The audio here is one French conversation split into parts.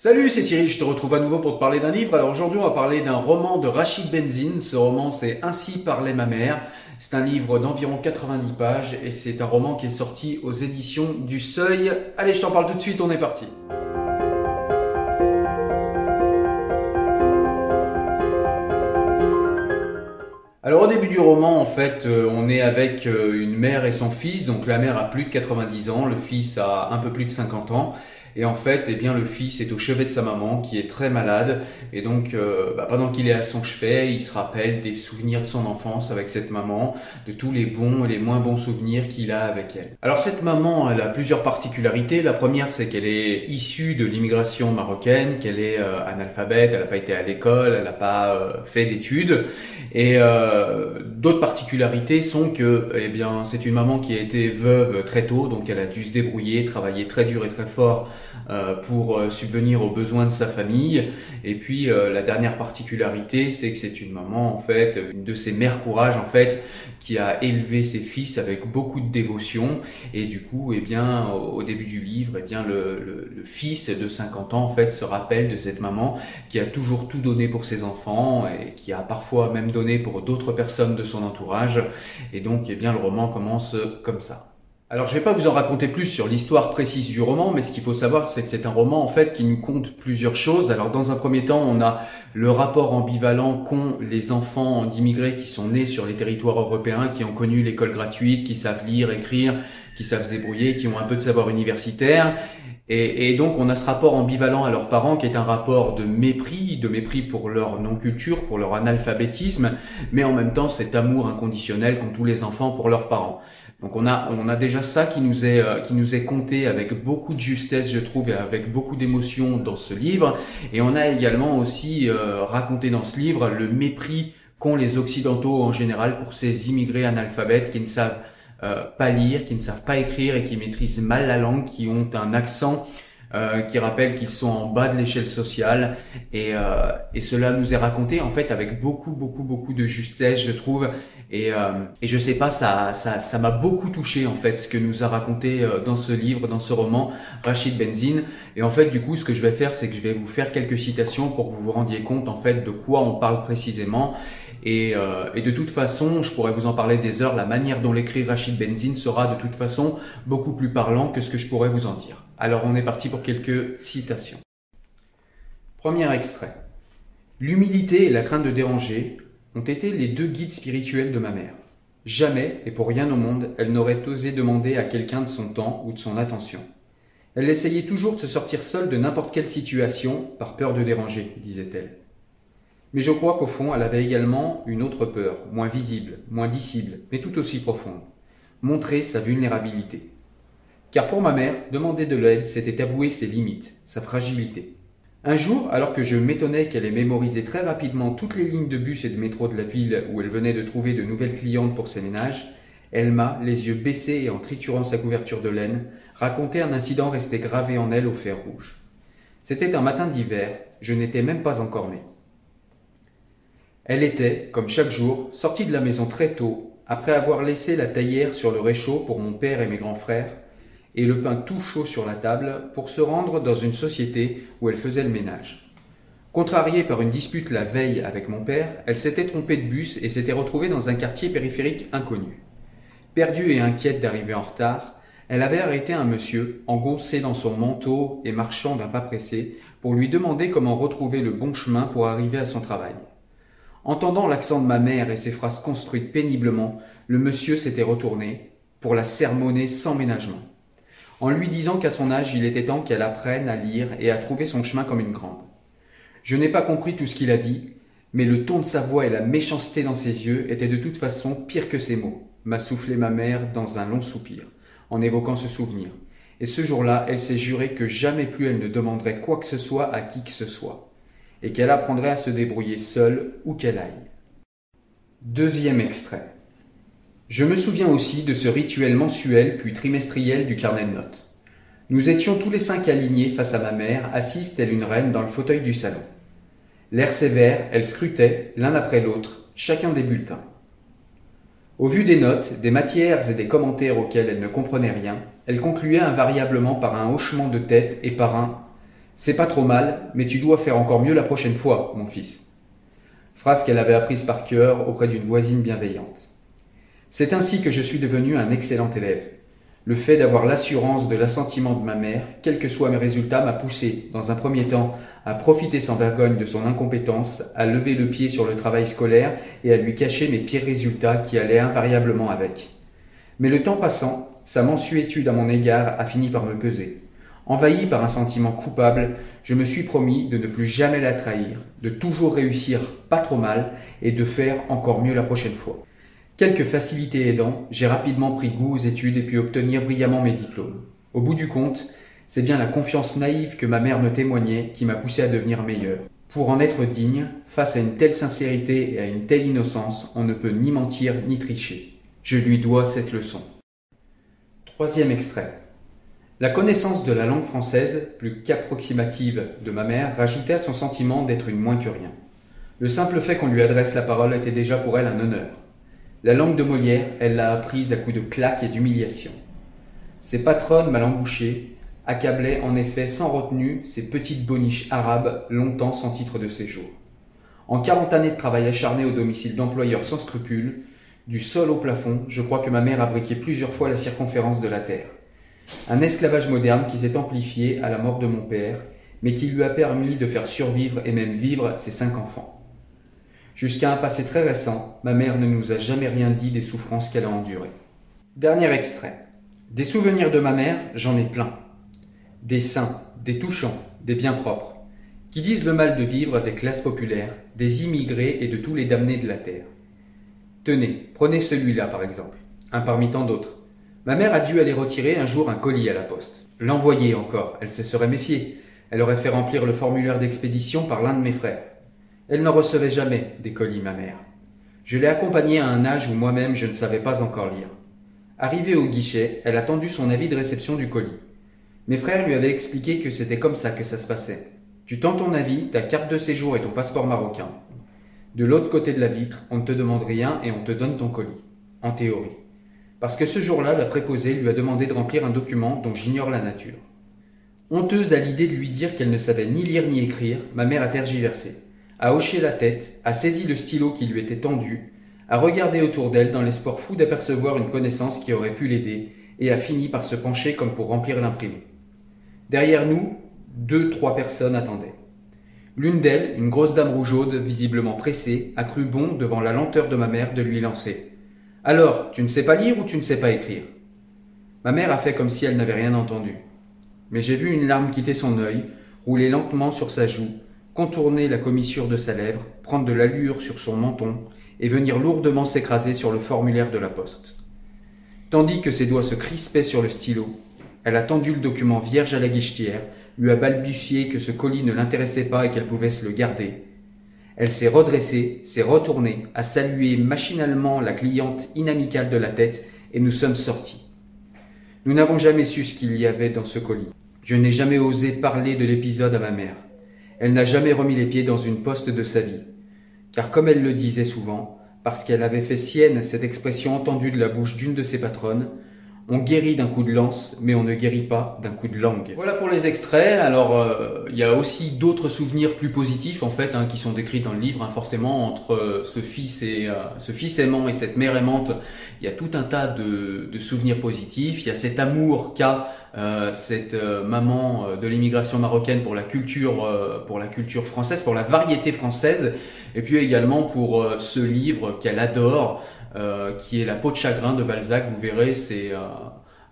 Salut, c'est Cyril, je te retrouve à nouveau pour te parler d'un livre. Alors aujourd'hui, on va parler d'un roman de Rachid Benzine. Ce roman, c'est Ainsi parlait ma mère. C'est un livre d'environ 90 pages et c'est un roman qui est sorti aux éditions du Seuil. Allez, je t'en parle tout de suite, on est parti. Alors au début du roman, en fait, euh, on est avec euh, une mère et son fils. Donc la mère a plus de 90 ans, le fils a un peu plus de 50 ans. Et en fait, eh bien, le fils est au chevet de sa maman qui est très malade. Et donc, euh, bah, pendant qu'il est à son chevet, il se rappelle des souvenirs de son enfance avec cette maman, de tous les bons et les moins bons souvenirs qu'il a avec elle. Alors cette maman, elle a plusieurs particularités. La première, c'est qu'elle est issue de l'immigration marocaine, qu'elle est euh, analphabète, elle n'a pas été à l'école, elle n'a pas euh, fait d'études. Et d'autres particularités sont que, eh bien, c'est une maman qui a été veuve très tôt, donc elle a dû se débrouiller, travailler très dur et très fort pour euh, subvenir aux besoins de sa famille. Et puis euh, la dernière particularité, c'est que c'est une maman en fait, une de ces mères courage en fait, qui a élevé ses fils avec beaucoup de dévotion. Et du coup, eh bien, au début du livre, eh bien, le, le, le fils de 50 ans en fait se rappelle de cette maman qui a toujours tout donné pour ses enfants et qui a parfois même donné pour d'autres personnes de son entourage. Et donc, eh bien, le roman commence comme ça. Alors je ne vais pas vous en raconter plus sur l'histoire précise du roman, mais ce qu'il faut savoir c'est que c'est un roman en fait qui nous compte plusieurs choses. Alors dans un premier temps on a le rapport ambivalent qu'ont les enfants d'immigrés qui sont nés sur les territoires européens, qui ont connu l'école gratuite, qui savent lire, écrire, qui savent se débrouiller, qui ont un peu de savoir universitaire. Et, et, donc on a ce rapport ambivalent à leurs parents qui est un rapport de mépris, de mépris pour leur non-culture, pour leur analphabétisme, mais en même temps cet amour inconditionnel qu'ont tous les enfants pour leurs parents. Donc on a, on a déjà ça qui nous est, euh, qui nous est compté avec beaucoup de justesse, je trouve, et avec beaucoup d'émotion dans ce livre. Et on a également aussi euh, raconté dans ce livre le mépris qu'ont les Occidentaux en général pour ces immigrés analphabètes qui ne savent euh, pas lire, qui ne savent pas écrire et qui maîtrisent mal la langue, qui ont un accent euh, qui rappellent qu'ils sont en bas de l'échelle sociale. Et, euh, et, cela nous est raconté en fait avec beaucoup beaucoup beaucoup de justesse je trouve. Et, euh, et je sais pas ça ça ça m'a beaucoup touché en fait ce que nous a raconté euh, dans ce livre dans ce roman Rachid Benzine et en fait du coup ce que je vais faire c'est que je vais vous faire quelques citations pour que vous vous rendiez compte en fait de quoi on parle précisément et, euh, et, de toute façon, je pourrais vous en parler des heures, la manière dont l'écrit Rachid Benzine sera de toute façon beaucoup plus parlant que ce que je pourrais vous en dire. Alors on est parti pour quelques citations. Premier extrait. L'humilité et la crainte de déranger ont été les deux guides spirituels de ma mère. Jamais, et pour rien au monde, elle n'aurait osé demander à quelqu'un de son temps ou de son attention. Elle essayait toujours de se sortir seule de n'importe quelle situation par peur de déranger, disait-elle. Mais je crois qu'au fond, elle avait également une autre peur, moins visible, moins dissible, mais tout aussi profonde. Montrer sa vulnérabilité. Car pour ma mère, demander de l'aide, c'était avouer ses limites, sa fragilité. Un jour, alors que je m'étonnais qu'elle ait mémorisé très rapidement toutes les lignes de bus et de métro de la ville où elle venait de trouver de nouvelles clientes pour ses ménages, elle m'a, les yeux baissés et en triturant sa couverture de laine, raconté un incident resté gravé en elle au fer rouge. C'était un matin d'hiver, je n'étais même pas encore né. Elle était, comme chaque jour, sortie de la maison très tôt, après avoir laissé la taillère sur le réchaud pour mon père et mes grands frères, et le pain tout chaud sur la table pour se rendre dans une société où elle faisait le ménage. Contrariée par une dispute la veille avec mon père, elle s'était trompée de bus et s'était retrouvée dans un quartier périphérique inconnu. Perdue et inquiète d'arriver en retard, elle avait arrêté un monsieur, engoncé dans son manteau et marchant d'un pas pressé, pour lui demander comment retrouver le bon chemin pour arriver à son travail. Entendant l'accent de ma mère et ses phrases construites péniblement, le monsieur s'était retourné, pour la sermonner sans ménagement en lui disant qu'à son âge il était temps qu'elle apprenne à lire et à trouver son chemin comme une grande. Je n'ai pas compris tout ce qu'il a dit, mais le ton de sa voix et la méchanceté dans ses yeux étaient de toute façon pires que ses mots, m'a soufflé ma mère dans un long soupir, en évoquant ce souvenir. Et ce jour-là, elle s'est juré que jamais plus elle ne demanderait quoi que ce soit à qui que ce soit, et qu'elle apprendrait à se débrouiller seule où qu'elle aille. Deuxième extrait. Je me souviens aussi de ce rituel mensuel puis trimestriel du carnet de notes. Nous étions tous les cinq alignés face à ma mère, assise telle une reine dans le fauteuil du salon. L'air sévère, elle scrutait, l'un après l'autre, chacun des bulletins. Au vu des notes, des matières et des commentaires auxquels elle ne comprenait rien, elle concluait invariablement par un hochement de tête et par un C'est pas trop mal, mais tu dois faire encore mieux la prochaine fois, mon fils. Phrase qu'elle avait apprise par cœur auprès d'une voisine bienveillante. C'est ainsi que je suis devenu un excellent élève. Le fait d'avoir l'assurance de l'assentiment de ma mère, quels que soient mes résultats, m'a poussé, dans un premier temps, à profiter sans vergogne de son incompétence, à lever le pied sur le travail scolaire et à lui cacher mes pires résultats qui allaient invariablement avec. Mais le temps passant, sa mensuétude à mon égard a fini par me peser. Envahi par un sentiment coupable, je me suis promis de ne plus jamais la trahir, de toujours réussir pas trop mal et de faire encore mieux la prochaine fois. Quelques facilités aidant, j'ai rapidement pris goût aux études et pu obtenir brillamment mes diplômes. Au bout du compte, c'est bien la confiance naïve que ma mère me témoignait qui m'a poussé à devenir meilleur. Pour en être digne, face à une telle sincérité et à une telle innocence, on ne peut ni mentir ni tricher. Je lui dois cette leçon. Troisième extrait. La connaissance de la langue française, plus qu'approximative, de ma mère, rajoutait à son sentiment d'être une moins que rien. Le simple fait qu'on lui adresse la parole était déjà pour elle un honneur. La langue de Molière, elle l'a apprise à coups de claques et d'humiliation. Ses patronnes mal embouchées accablaient en effet sans retenue ces petites boniches arabes longtemps sans titre de séjour. En quarante années de travail acharné au domicile d'employeurs sans scrupules, du sol au plafond, je crois que ma mère a briqué plusieurs fois la circonférence de la terre. Un esclavage moderne qui s'est amplifié à la mort de mon père, mais qui lui a permis de faire survivre et même vivre ses cinq enfants. Jusqu'à un passé très récent, ma mère ne nous a jamais rien dit des souffrances qu'elle a endurées. Dernier extrait. Des souvenirs de ma mère, j'en ai plein. Des saints, des touchants, des bien propres, qui disent le mal de vivre des classes populaires, des immigrés et de tous les damnés de la terre. Tenez, prenez celui-là par exemple, un parmi tant d'autres. Ma mère a dû aller retirer un jour un colis à la poste. L'envoyer encore, elle se serait méfiée. Elle aurait fait remplir le formulaire d'expédition par l'un de mes frères. Elle n'en recevait jamais des colis, ma mère. Je l'ai accompagnée à un âge où moi-même je ne savais pas encore lire. Arrivée au guichet, elle a tendu son avis de réception du colis. Mes frères lui avaient expliqué que c'était comme ça que ça se passait. Tu tends ton avis, ta carte de séjour et ton passeport marocain. De l'autre côté de la vitre, on ne te demande rien et on te donne ton colis. En théorie. Parce que ce jour-là, la préposée lui a demandé de remplir un document dont j'ignore la nature. Honteuse à l'idée de lui dire qu'elle ne savait ni lire ni écrire, ma mère a tergiversé a hoché la tête, a saisi le stylo qui lui était tendu, a regardé autour d'elle dans l'espoir fou d'apercevoir une connaissance qui aurait pu l'aider, et a fini par se pencher comme pour remplir l'imprimé. Derrière nous, deux, trois personnes attendaient. L'une d'elles, une grosse dame rougeaude, visiblement pressée, a cru bon, devant la lenteur de ma mère, de lui lancer. Alors, tu ne sais pas lire ou tu ne sais pas écrire? Ma mère a fait comme si elle n'avait rien entendu. Mais j'ai vu une larme quitter son œil, rouler lentement sur sa joue, contourner la commissure de sa lèvre, prendre de l'allure sur son menton et venir lourdement s'écraser sur le formulaire de la poste. Tandis que ses doigts se crispaient sur le stylo, elle a tendu le document vierge à la guichetière, lui a balbutié que ce colis ne l'intéressait pas et qu'elle pouvait se le garder. Elle s'est redressée, s'est retournée, a salué machinalement la cliente inamicale de la tête et nous sommes sortis. Nous n'avons jamais su ce qu'il y avait dans ce colis. Je n'ai jamais osé parler de l'épisode à ma mère. Elle n'a jamais remis les pieds dans une poste de sa vie. Car comme elle le disait souvent, parce qu'elle avait fait sienne cette expression entendue de la bouche d'une de ses patronnes, on guérit d'un coup de lance, mais on ne guérit pas d'un coup de langue. Voilà pour les extraits. Alors, euh, il y a aussi d'autres souvenirs plus positifs, en fait, hein, qui sont décrits dans le livre. Hein, forcément, entre euh, ce fils et euh, ce fils aimant et cette mère aimante, il y a tout un tas de, de souvenirs positifs. Il y a cet amour qu'a cette maman de l'immigration marocaine pour la culture, pour la culture française, pour la variété française, et puis également pour ce livre qu'elle adore. Euh, qui est La peau de chagrin de Balzac. Vous verrez, c'est euh,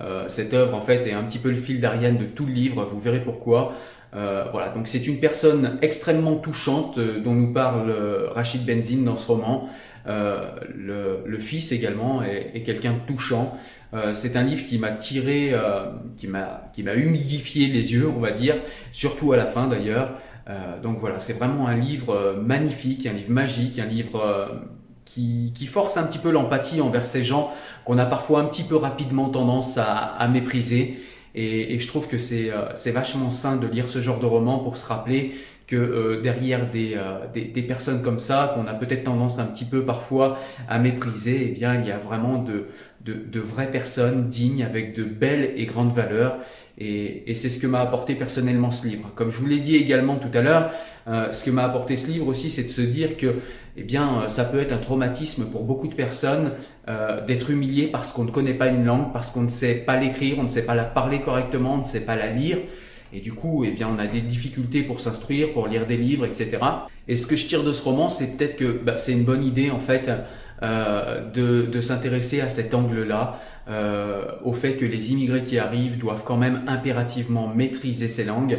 euh, cette œuvre en fait est un petit peu le fil d'Ariane de tout le livre. Vous verrez pourquoi. Voilà, donc c'est une personne extrêmement touchante dont nous parle Rachid Benzine dans ce roman. Le, fils également est, quelqu'un de touchant. c'est un livre qui m'a tiré, qui m'a qui m'a humidifié les yeux, on va dire, surtout à la fin d'ailleurs. donc voilà, c'est vraiment un livre magnifique, un livre magique, un livre qui, force un petit peu l'empathie envers ces gens qu'on a parfois un petit peu rapidement tendance à, mépriser. Et, je trouve que euh, c'est vachement sain de lire ce genre de roman pour se rappeler que euh, derrière des, des, personnes comme ça, qu'on a peut-être tendance un petit peu parfois à mépriser, eh bien, il y a vraiment de, vraies personnes dignes avec de belles et grandes valeurs. Et, c'est ce que m'a apporté personnellement ce livre. Comme je vous l'ai dit également tout à l'heure, euh, ce que m'a apporté ce livre aussi, c'est de se dire que, eh bien, ça peut être un traumatisme pour beaucoup de personnes euh, d'être humilié parce qu'on ne connaît pas une langue, parce qu'on ne sait pas l'écrire, on ne sait pas la parler correctement, on ne sait pas la lire. Et du coup, eh bien, on a des difficultés pour s'instruire, pour lire des livres, etc. Et ce que je tire de ce roman, c'est peut-être que bah, c'est une bonne idée, en fait, euh, de, s'intéresser à cet angle-là, euh, au fait que les immigrés qui arrivent doivent quand même impérativement maîtriser ces langues.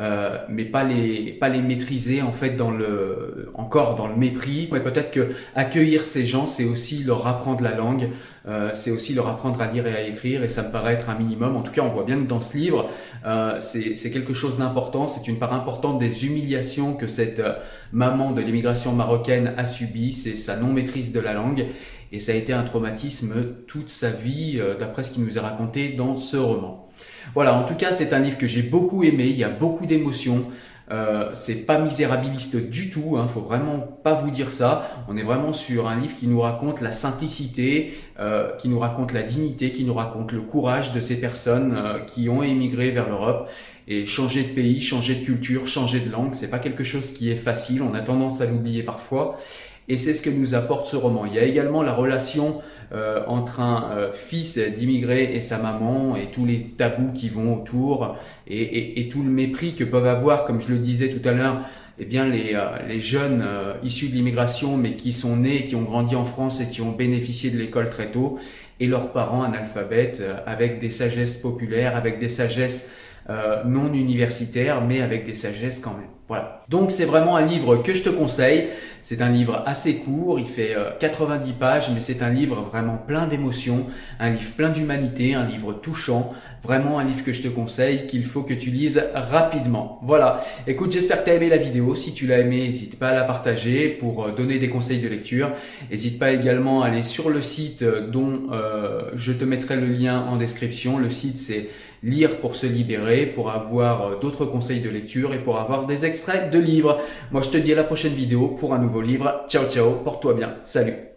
Euh, mais pas les pas les maîtriser en fait dans le encore dans le mépris. Mais peut-être que accueillir ces gens, c'est aussi leur apprendre la langue, euh, c'est aussi leur apprendre à lire et à écrire, et ça me paraît être un minimum. En tout cas, on voit bien que dans ce livre, euh, c'est quelque chose d'important. C'est une part importante des humiliations que cette euh, maman de l'immigration marocaine a subi, c'est sa non maîtrise de la langue. Et ça a été un traumatisme toute sa vie, euh, d'après ce qu'il nous est raconté dans ce roman. Voilà, en tout cas, c'est un livre que j'ai beaucoup aimé. Il y a beaucoup d'émotions. Euh, c'est pas misérabiliste du tout, hein, faut vraiment pas vous dire ça. On est vraiment sur un livre qui nous raconte la simplicité, euh, qui nous raconte la dignité, qui nous raconte le courage de ces personnes euh, qui ont émigré vers l'Europe et changer de pays, changer de culture, changer de langue, c'est pas quelque chose qui est facile. On a tendance à l'oublier parfois. Et c'est ce que nous apporte ce roman. Il y a également la relation euh, entre un euh, fils d'immigré et sa maman et tous les tabous qui vont autour et, et, et, tout le mépris que peuvent avoir, comme je le disais tout à l'heure, eh bien les, euh, les jeunes issus de l'immigration mais qui sont nés, qui ont grandi en France et qui ont bénéficié de l'école très tôt et leurs parents analphabètes avec des sagesses populaires, avec des sagesses non universitaires mais avec des sagesses quand même. Voilà. Donc c'est vraiment un livre que je te conseille. C'est un livre assez court, il fait 90 euh, pages, mais c'est un livre vraiment plein d'émotions, un livre plein d'humanité, un livre touchant, vraiment un livre que je te conseille, qu'il faut que tu lises rapidement. Voilà, écoute, j'espère que tu aimé la vidéo. Si tu l'as aimé, n'hésite pas à la partager pour euh, donner des conseils de lecture. N'hésite pas également à aller sur le site euh, dont je te mettrai le lien en description. Le site c'est lire pour se libérer, pour avoir euh, d'autres conseils de lecture et pour avoir des extraits de livres. Moi, je te dis à la prochaine vidéo pour un nouveau livre. Ciao, ciao, porte-toi bien. Salut